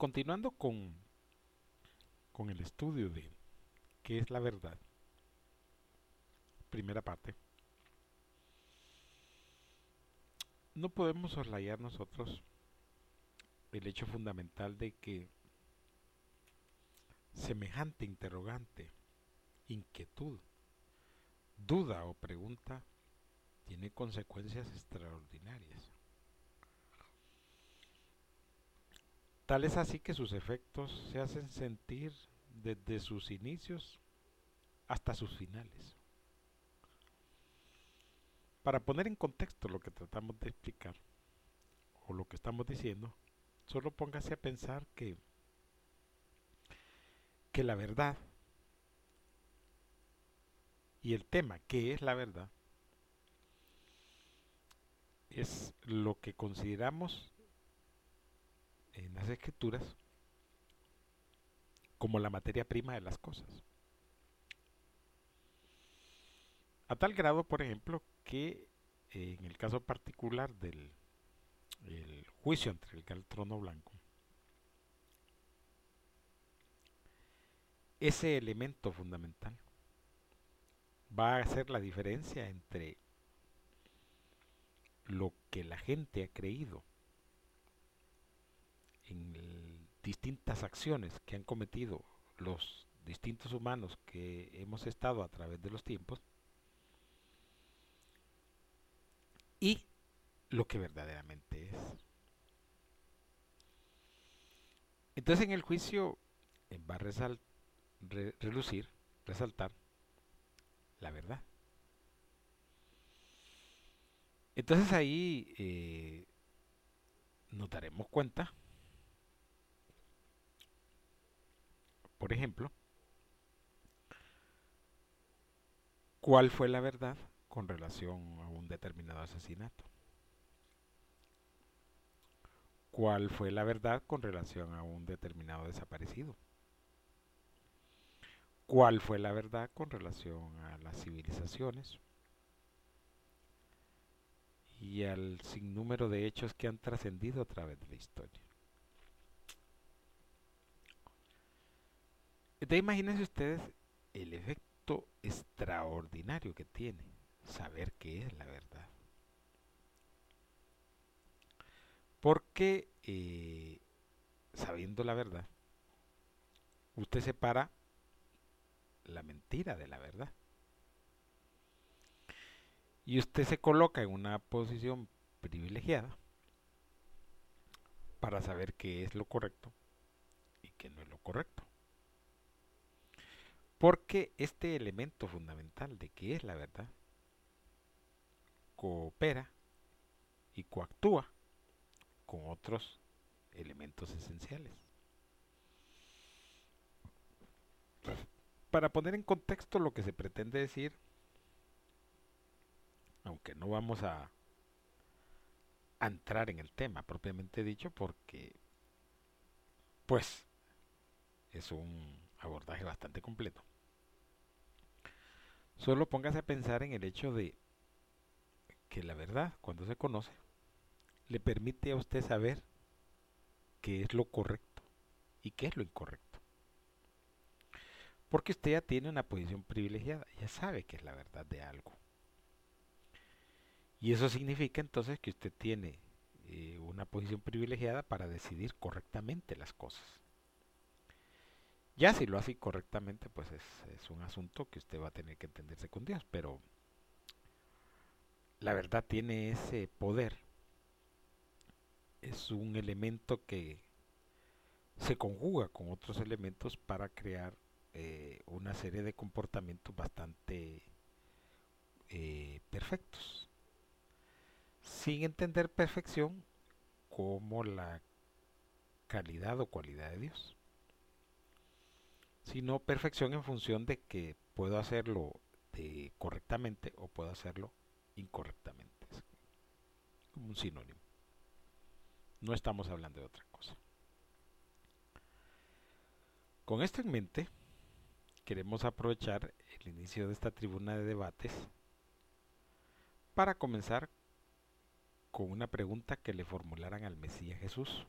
continuando con, con el estudio de qué es la verdad, primera parte, no podemos soslayar nosotros el hecho fundamental de que semejante interrogante, inquietud, duda o pregunta tiene consecuencias extraordinarias. Tal es así que sus efectos se hacen sentir desde sus inicios hasta sus finales. Para poner en contexto lo que tratamos de explicar, o lo que estamos diciendo, solo póngase a pensar que, que la verdad y el tema que es la verdad es lo que consideramos en las escrituras como la materia prima de las cosas. A tal grado, por ejemplo, que eh, en el caso particular del juicio entre el trono blanco, ese elemento fundamental va a hacer la diferencia entre lo que la gente ha creído en distintas acciones que han cometido los distintos humanos que hemos estado a través de los tiempos y lo que verdaderamente es. Entonces en el juicio va a relucir, resaltar la verdad. Entonces ahí eh, nos daremos cuenta, por ejemplo, cuál fue la verdad con relación a un determinado asesinato. ¿Cuál fue la verdad con relación a un determinado desaparecido? ¿Cuál fue la verdad con relación a las civilizaciones? Y al sinnúmero de hechos que han trascendido a través de la historia. Entonces imagínense ustedes el efecto extraordinario que tiene saber qué es la verdad. Porque eh, sabiendo la verdad, usted separa la mentira de la verdad. Y usted se coloca en una posición privilegiada para saber qué es lo correcto y qué no es lo correcto. Porque este elemento fundamental de qué es la verdad coopera y coactúa con otros elementos esenciales. Para poner en contexto lo que se pretende decir, aunque no vamos a, entrar en el tema propiamente dicho, porque pues es un abordaje bastante completo. Solo póngase a pensar en el hecho de que la verdad, cuando se conoce, le permite a usted saber qué es lo correcto y qué es lo incorrecto. Porque usted ya tiene una posición privilegiada, ya sabe que es la verdad de algo. Y eso significa entonces que usted tiene eh, una posición privilegiada para decidir correctamente las cosas. Ya si lo hace correctamente, pues es, es un asunto que usted va a tener que entenderse con Dios, pero la verdad tiene ese poder. Es un elemento que se conjuga con otros elementos para crear eh, una serie de comportamientos bastante eh, perfectos. Sin entender perfección como la calidad o cualidad de Dios, sino perfección en función de que puedo hacerlo de correctamente o puedo hacerlo incorrectamente. Es como un sinónimo. No estamos hablando de otra cosa. Con esto en mente, queremos aprovechar el inicio de esta tribuna de debates para comenzar con una pregunta que le formularan al Mesías Jesús.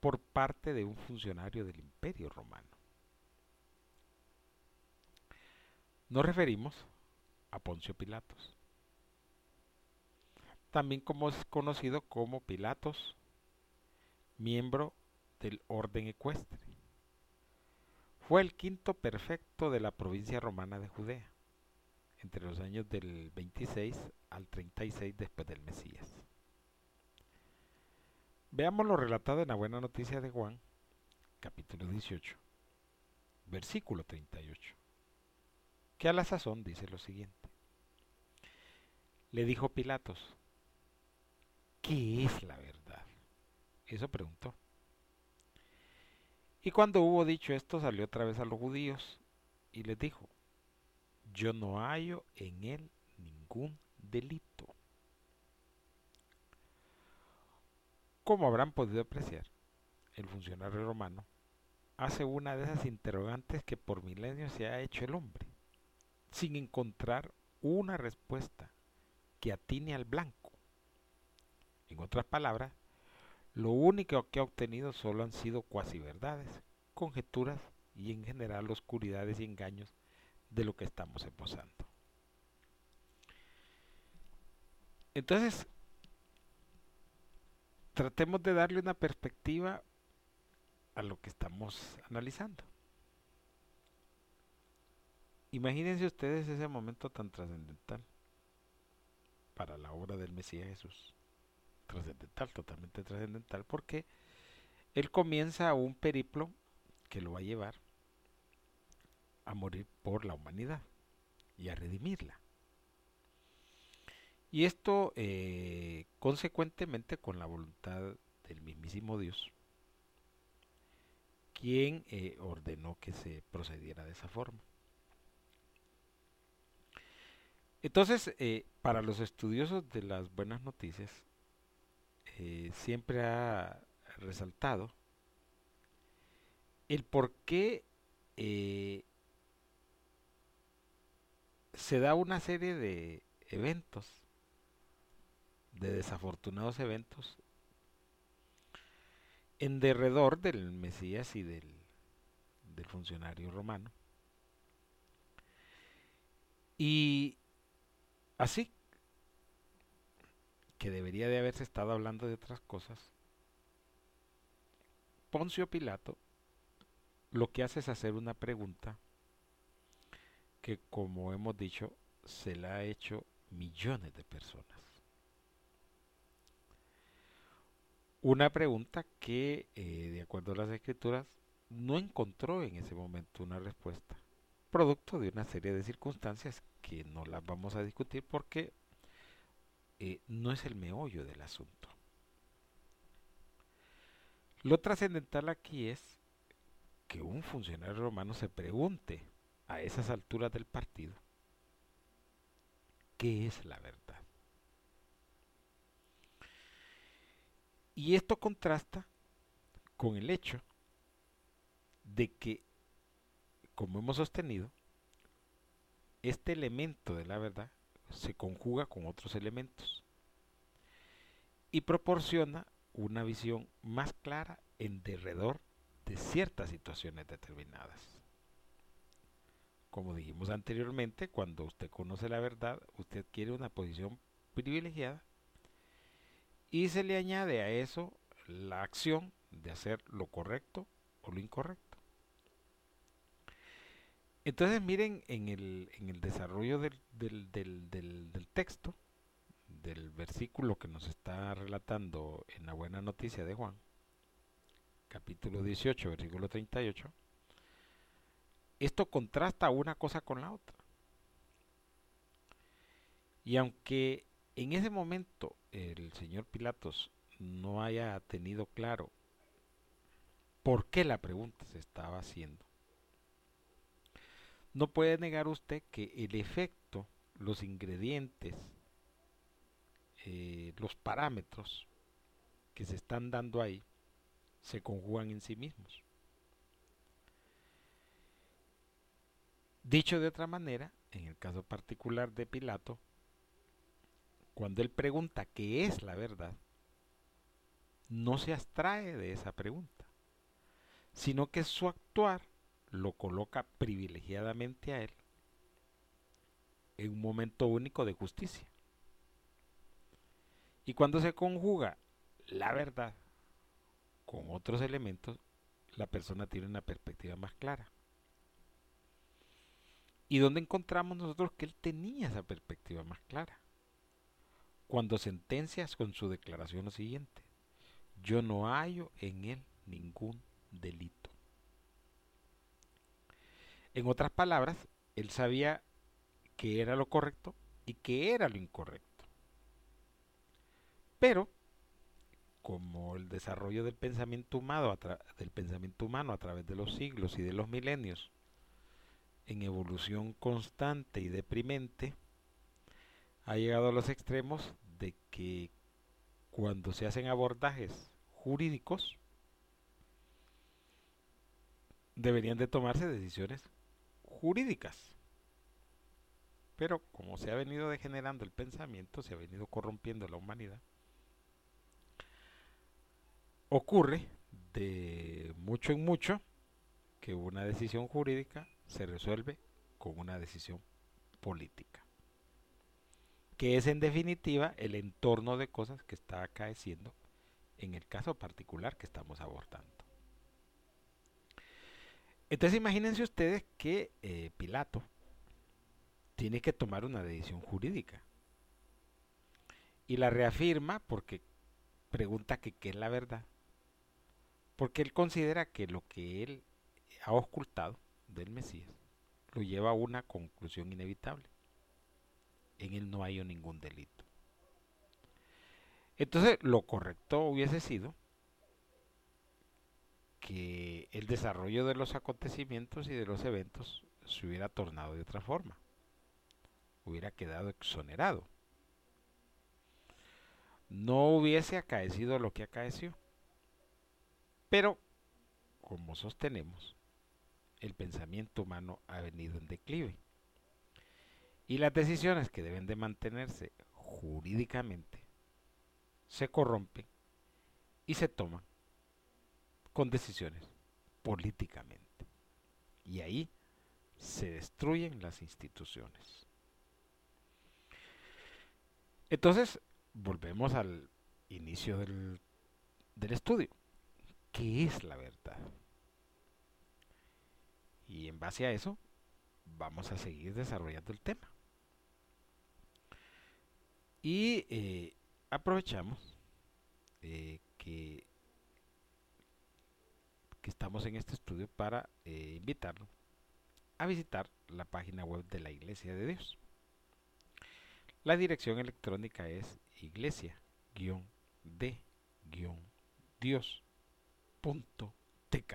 Por parte de un funcionario del imperio romano. Nos referimos a Poncio Pilatos, también como es conocido como Pilatos, miembro del orden ecuestre. Fue el quinto perfecto de la provincia romana de Judea, entre los años del 26 al 36 después del Mesías. Veamos lo relatado en la buena noticia de Juan, capítulo 18, versículo 38, que a la sazón dice lo siguiente. Le dijo Pilatos, ¿qué es la verdad? Eso preguntó. Y cuando hubo dicho esto, salió otra vez a los judíos y les dijo, yo no hallo en él ningún delito. Como habrán podido apreciar, el funcionario romano hace una de esas interrogantes que por milenios se ha hecho el hombre, sin encontrar una respuesta que atine al blanco. En otras palabras, lo único que ha obtenido solo han sido cuasi verdades, conjeturas y en general oscuridades y engaños de lo que estamos esbozando. Entonces, tratemos de darle una perspectiva a lo que estamos analizando. Imagínense ustedes ese momento tan trascendental para la obra del Mesías Jesús trascendental, totalmente trascendental, porque él comienza un periplo que lo va a llevar a morir por la humanidad y a redimirla. Y esto eh, consecuentemente con la voluntad del mismísimo Dios, quien eh, ordenó que se procediera de esa forma. Entonces, eh, para los estudiosos de las buenas noticias, eh, siempre ha resaltado el por qué se da una serie de eventos, de desafortunados eventos, en derredor del Mesías y del, del funcionario romano. Y así que debería de haberse estado hablando de otras cosas, Poncio Pilato lo que hace es hacer una pregunta que, como hemos dicho, se la ha hecho millones de personas. Una pregunta que, eh, de acuerdo a las escrituras, no encontró en ese momento una respuesta, producto de una serie de circunstancias que no las vamos a discutir porque eh, no es el meollo del asunto. Lo trascendental aquí es que un funcionario romano se pregunte a esas alturas del partido qué es la verdad. Y esto contrasta con el hecho de que, como hemos sostenido, este elemento de la verdad se conjuga con otros elementos y proporciona una visión más clara en derredor de ciertas situaciones determinadas. Como dijimos anteriormente, cuando usted conoce la verdad, usted quiere una posición privilegiada y se le añade a eso la acción de hacer lo correcto o lo incorrecto. Entonces miren en el, en el desarrollo del, del, del, del, texto, del versículo que nos está relatando en la buena noticia de Juan, capítulo 18, versículo 38, esto contrasta una cosa con la otra. Y aunque en ese momento el señor Pilatos no haya tenido claro por qué la pregunta se estaba haciendo, no puede negar usted que el efecto, los ingredientes, eh, los parámetros que se están dando ahí, se conjugan en sí mismos. Dicho de otra manera, en el caso particular de Pilato, cuando él pregunta qué es la verdad, no se abstrae de esa pregunta, sino que su actuar lo coloca privilegiadamente a él en un momento único de justicia. Y cuando se conjuga la verdad con otros elementos, la persona tiene una perspectiva más clara. ¿Y dónde encontramos nosotros que él tenía esa perspectiva más clara? Cuando sentencias con su declaración lo siguiente, yo no hallo en él ningún delito. En otras palabras, él sabía que era lo correcto y que era lo incorrecto. Pero, como el desarrollo del pensamiento humano, del pensamiento humano a través de los siglos y de los milenios, en evolución constante y deprimente, ha llegado a los extremos de que cuando se hacen abordajes jurídicos, deberían de tomarse decisiones jurídicas. Pero como se ha venido degenerando el pensamiento, se ha venido corrompiendo la humanidad, ocurre de mucho en mucho que una decisión jurídica se resuelve con una decisión política, que es en definitiva el entorno de cosas que está acaeciendo en el caso particular que estamos abordando. Entonces imagínense ustedes que eh, Pilato tiene que tomar una decisión jurídica. Y la reafirma porque pregunta que qué es la verdad. Porque él considera que lo que él ha ocultado del Mesías lo lleva a una conclusión inevitable. En él no hay ningún delito. Entonces lo correcto hubiese sido que el desarrollo de los acontecimientos y de los eventos se hubiera tornado de otra forma. Hubiera quedado exonerado. No hubiese acaecido lo que acaeció. Pero, como sostenemos, el pensamiento humano ha venido en declive. Y las decisiones que deben de mantenerse jurídicamente se corrompen y se toman con decisiones políticamente. Y ahí se destruyen las instituciones. Entonces, volvemos al inicio del, del estudio. ¿Qué es la verdad? Y en base a eso, vamos a seguir desarrollando el tema. Y eh, aprovechamos eh, que estamos en este estudio para eh, invitarlo a visitar la página web de la Iglesia de Dios. La dirección electrónica es iglesia-d-dios.tk.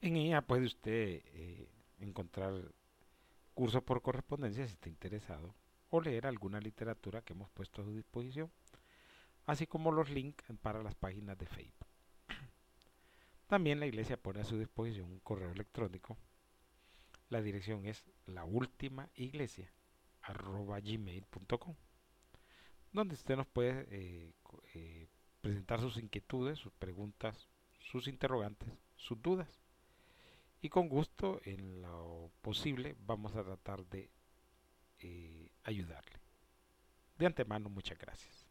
En ella puede usted encontrar cursos por correspondencia si está interesado o leer alguna literatura que hemos puesto a su disposición, así como los links para las páginas de Facebook. También la iglesia pone a su disposición un correo electrónico. La dirección es laultimaiglesia.gmail.com donde usted nos puede eh, eh, presentar sus inquietudes, sus preguntas, sus interrogantes, sus dudas. Y con gusto, en lo posible, vamos a tratar de eh, ayudarle. De antemano, muchas gracias.